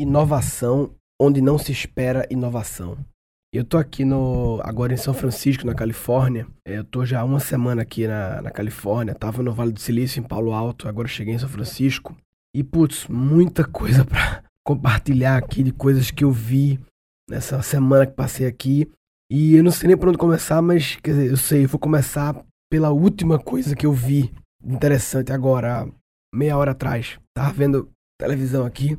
inovação onde não se espera inovação. Eu tô aqui no agora em São Francisco, na Califórnia. É, eu tô já uma semana aqui na, na Califórnia. Tava no Vale do Silício, em Palo Alto. Agora cheguei em São Francisco. E, putz, muita coisa para compartilhar aqui de coisas que eu vi nessa semana que passei aqui. E eu não sei nem por onde começar, mas quer dizer, eu sei, eu vou começar pela última coisa que eu vi interessante agora, meia hora atrás. Tava vendo televisão aqui,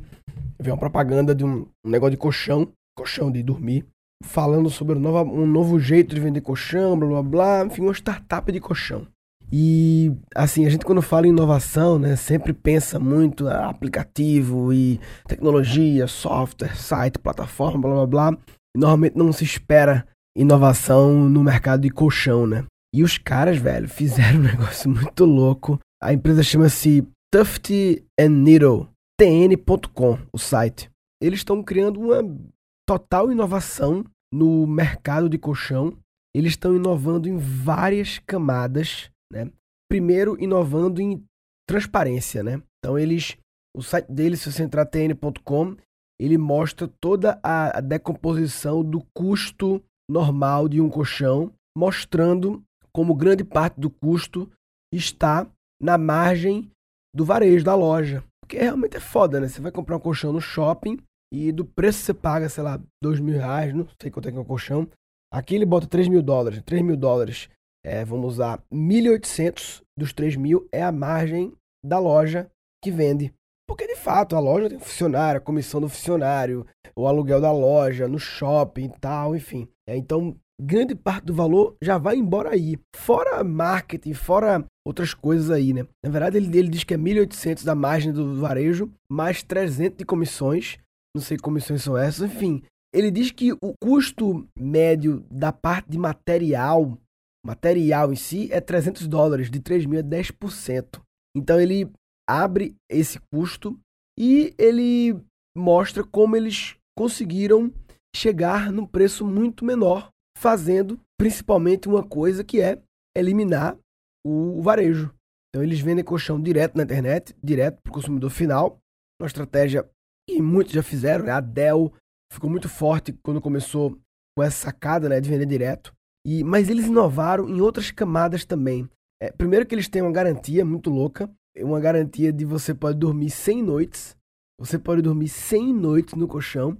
vi uma propaganda de um, negócio de colchão, colchão de dormir, falando sobre um novo, um novo jeito de vender colchão, blá blá blá, enfim, uma startup de colchão. E assim, a gente quando fala em inovação, né, sempre pensa muito ah, aplicativo e tecnologia, software, site, plataforma, blá blá blá. E normalmente não se espera inovação no mercado de colchão, né? E os caras, velho, fizeram um negócio muito louco. A empresa chama-se Tufty and Needle, tn.com, o site. Eles estão criando uma total inovação no mercado de colchão. Eles estão inovando em várias camadas, né? Primeiro, inovando em transparência, né? Então, eles, o site deles, se você entrar tn.com, ele mostra toda a, a decomposição do custo normal de um colchão, mostrando como grande parte do custo está na margem do varejo da loja. Porque realmente é foda, né? Você vai comprar um colchão no shopping e do preço que você paga, sei lá, dois mil reais, não sei quanto é que é um colchão. Aqui ele bota 3 mil dólares. 3 mil dólares, é, vamos usar 1.800 dos 3 mil é a margem da loja que vende. Porque de fato a loja tem funcionário, a comissão do funcionário, o aluguel da loja, no shopping e tal, enfim. É, então, grande parte do valor já vai embora aí. Fora marketing, fora outras coisas aí, né? Na verdade, ele, ele diz que é 1.800 da margem do varejo, mais 300 de comissões. Não sei que comissões são essas, enfim. Ele diz que o custo médio da parte de material, material em si, é 300 dólares, de 3 mil a 10%. Então ele abre esse custo e ele mostra como eles conseguiram chegar num preço muito menor, fazendo principalmente uma coisa que é eliminar o varejo. Então eles vendem colchão direto na internet, direto para o consumidor final, uma estratégia que muitos já fizeram, né? A Dell ficou muito forte quando começou com essa sacada né, de vender direto. E, mas eles inovaram em outras camadas também. É, primeiro que eles têm uma garantia muito louca, uma garantia de você pode dormir 100 noites, você pode dormir 100 noites no colchão,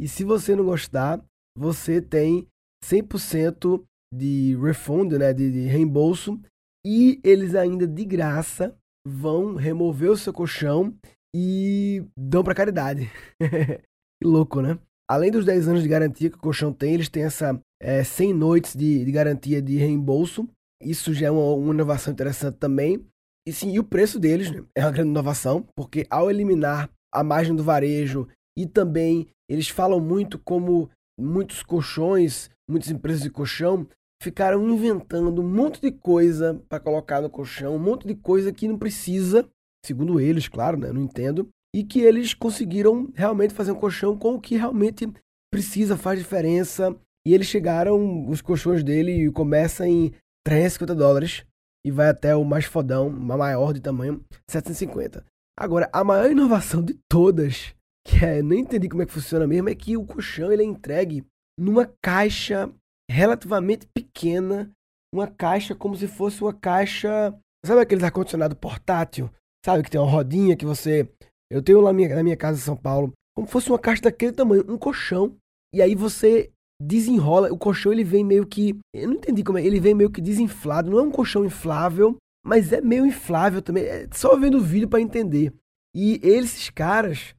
e se você não gostar, você tem 100% de refund, né, de, de reembolso, e eles ainda de graça vão remover o seu colchão e dão para caridade. que louco, né? Além dos 10 anos de garantia que o colchão tem, eles têm essa é, 100 noites de, de garantia de reembolso. Isso já é uma, uma inovação interessante também. E sim, e o preço deles né, é uma grande inovação, porque ao eliminar a margem do varejo e também eles falam muito como muitos colchões, muitas empresas de colchão ficaram inventando um monte de coisa para colocar no colchão, um monte de coisa que não precisa, segundo eles, claro, né? Não entendo. E que eles conseguiram realmente fazer um colchão com o que realmente precisa, faz diferença. E eles chegaram, os colchões dele começam em 350 dólares e vai até o mais fodão, uma maior de tamanho, 750. Agora, a maior inovação de todas, que é, nem entendi como é que funciona mesmo, é que o colchão ele é entregue numa caixa relativamente pequena, uma caixa como se fosse uma caixa, sabe aqueles ar-condicionado portátil? Sabe que tem uma rodinha que você, eu tenho lá minha, na minha casa em São Paulo, como se fosse uma caixa daquele tamanho, um colchão, e aí você desenrola. O colchão ele vem meio que. Eu não entendi como é. Ele vem meio que desinflado. Não é um colchão inflável, mas é meio inflável também. É só vendo o vídeo para entender. E esses caras,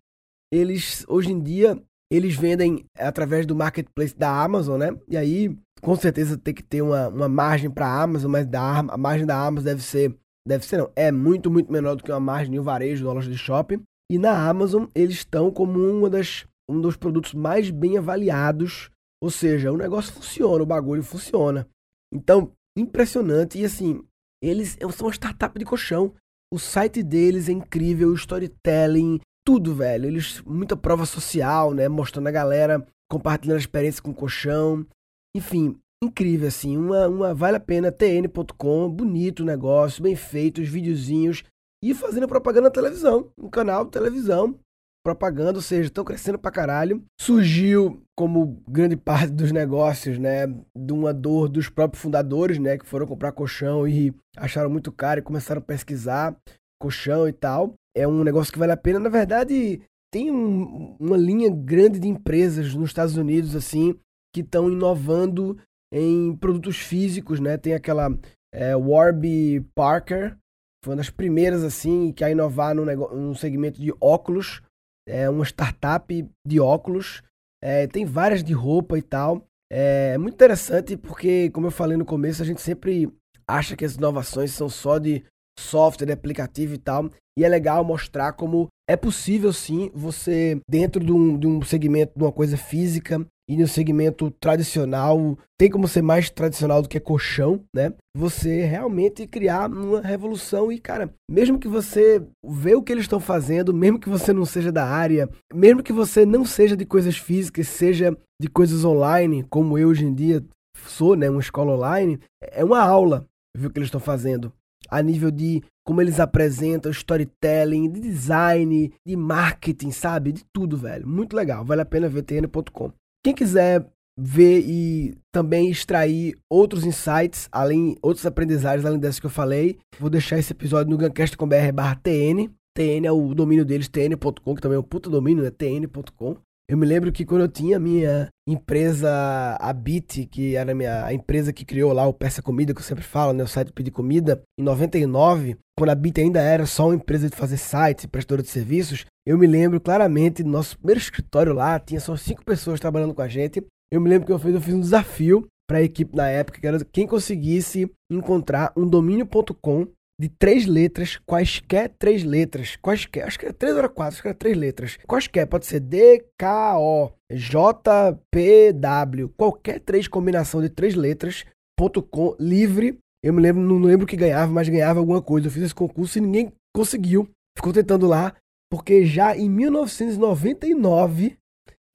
eles hoje em dia, eles vendem através do marketplace da Amazon, né? E aí, com certeza tem que ter uma, uma margem para a Amazon, mas da, a margem da Amazon deve ser. Deve ser, não. É muito, muito menor do que uma margem de um varejo da loja de shopping. E na Amazon, eles estão como uma das, um dos produtos mais bem avaliados ou seja, o negócio funciona, o bagulho funciona. Então, impressionante. E assim, eles são uma startup de colchão. O site deles é incrível, o storytelling, tudo, velho. Eles, muita prova social, né? Mostrando a galera, compartilhando a experiência com o colchão. Enfim, incrível, assim. Uma, uma vale a pena, tn.com, bonito o negócio, bem feito, os videozinhos. E fazendo propaganda na televisão, no canal de televisão propaganda, ou seja, estão crescendo pra caralho. Surgiu como grande parte dos negócios, né, de uma dor dos próprios fundadores, né, que foram comprar colchão e acharam muito caro e começaram a pesquisar colchão e tal. É um negócio que vale a pena. Na verdade, tem um, uma linha grande de empresas nos Estados Unidos, assim, que estão inovando em produtos físicos, né? Tem aquela é, Warby Parker, foi uma das primeiras, assim, que a inovar no, no segmento de óculos. É uma startup de óculos. É, tem várias de roupa e tal. É muito interessante porque, como eu falei no começo, a gente sempre acha que as inovações são só de software, aplicativo e tal. E é legal mostrar como é possível sim você, dentro de um, de um segmento, de uma coisa física, e no segmento tradicional, tem como ser mais tradicional do que colchão, né? Você realmente criar uma revolução e, cara, mesmo que você vê o que eles estão fazendo, mesmo que você não seja da área, mesmo que você não seja de coisas físicas, seja de coisas online, como eu hoje em dia sou, né, uma escola online, é uma aula ver o que eles estão fazendo a nível de como eles apresentam, storytelling, de design, de marketing, sabe? De tudo, velho. Muito legal. Vale a pena ver tn.com. Quem quiser ver e também extrair outros insights, além outros aprendizagens além dessas que eu falei, vou deixar esse episódio no gancast.com.br/tn. TN é o domínio deles, tn.com, que também é um puta domínio, né? tn.com. Eu me lembro que quando eu tinha minha empresa, a Bit, que era a, minha, a empresa que criou lá o Peça Comida, que eu sempre falo, né, o site Pedir Comida, em 99, quando a Bit ainda era só uma empresa de fazer sites, prestadora de serviços, eu me lembro claramente do nosso primeiro escritório lá, tinha só cinco pessoas trabalhando com a gente. Eu me lembro que eu fiz, eu fiz um desafio para a equipe na época, que era quem conseguisse encontrar um domínio.com de três letras, quaisquer três letras, quaisquer, acho que era três ou quatro, acho que era três letras, quaisquer, pode ser D, K, O, J, P, W, qualquer três combinação de três letras, ponto com, livre, eu me lembro, não lembro que ganhava, mas ganhava alguma coisa, eu fiz esse concurso e ninguém conseguiu, ficou tentando lá, porque já em 1999,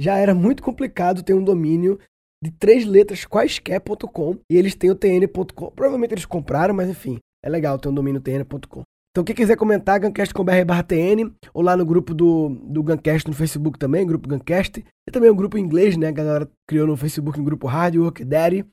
já era muito complicado ter um domínio de três letras quaisquer.com e eles têm o tn.com. Provavelmente eles compraram, mas enfim, é legal ter um domínio tn.com. Então, quem quiser comentar, gancast.com.br/tn, ou lá no grupo do, do Gancast no Facebook também, grupo Gancast. E também um grupo em inglês, né? A galera criou no Facebook um grupo Hard Work Daddy,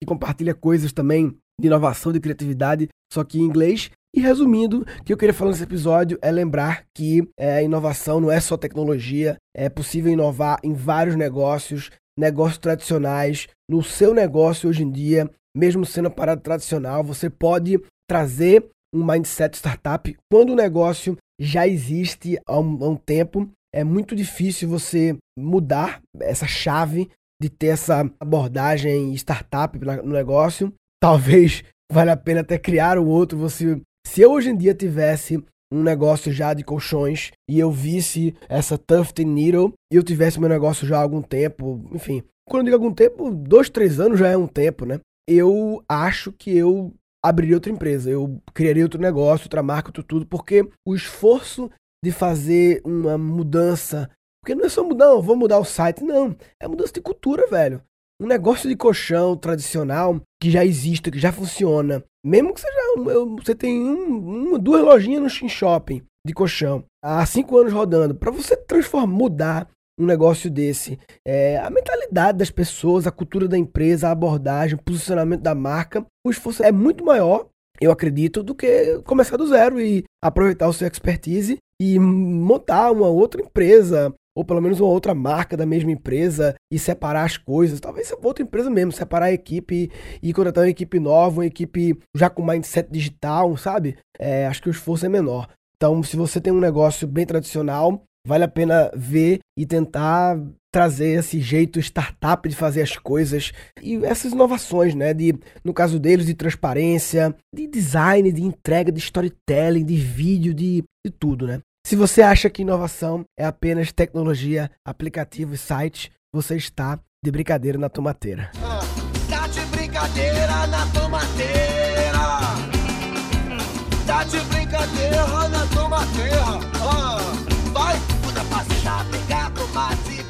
que compartilha coisas também de inovação, de criatividade, só que em inglês. E resumindo, o que eu queria falar nesse episódio é lembrar que é, inovação não é só tecnologia, é possível inovar em vários negócios, negócios tradicionais. No seu negócio hoje em dia, mesmo sendo parada tradicional, você pode trazer um mindset startup quando o negócio já existe há um, há um tempo. É muito difícil você mudar essa chave de ter essa abordagem startup no negócio. Talvez valha a pena até criar um outro. Você, se eu hoje em dia tivesse um negócio já de colchões e eu visse essa Tuft Needle e eu tivesse meu negócio já há algum tempo, enfim, quando eu digo algum tempo, dois, três anos já é um tempo, né? Eu acho que eu abriria outra empresa, eu criaria outro negócio, outra marca, outro tudo, porque o esforço de fazer uma mudança, porque não é só mudar, vou mudar o site, não, é mudança de cultura, velho. Um negócio de colchão tradicional que já existe, que já funciona, mesmo que seja, você tem um, uma, duas lojinhas no shopping de colchão, há cinco anos rodando, para você transformar, mudar um negócio desse. É, a mentalidade das pessoas, a cultura da empresa, a abordagem, o posicionamento da marca, o esforço é muito maior, eu acredito, do que começar do zero e aproveitar o seu expertise e montar uma outra empresa, ou pelo menos uma outra marca da mesma empresa e separar as coisas. Talvez outra empresa mesmo, separar a equipe e contratar uma equipe nova, uma equipe já com mindset digital, sabe? É, acho que o esforço é menor. Então, se você tem um negócio bem tradicional, vale a pena ver e tentar trazer esse jeito startup de fazer as coisas e essas inovações, né? De, no caso deles, de transparência, de design, de entrega, de storytelling, de vídeo, de, de tudo, né? Se você acha que inovação é apenas tecnologia, aplicativo e site, você está de brincadeira na tomateira. Tá de brincadeira na tomateira. Tá de brincadeira na tomateira gato, mas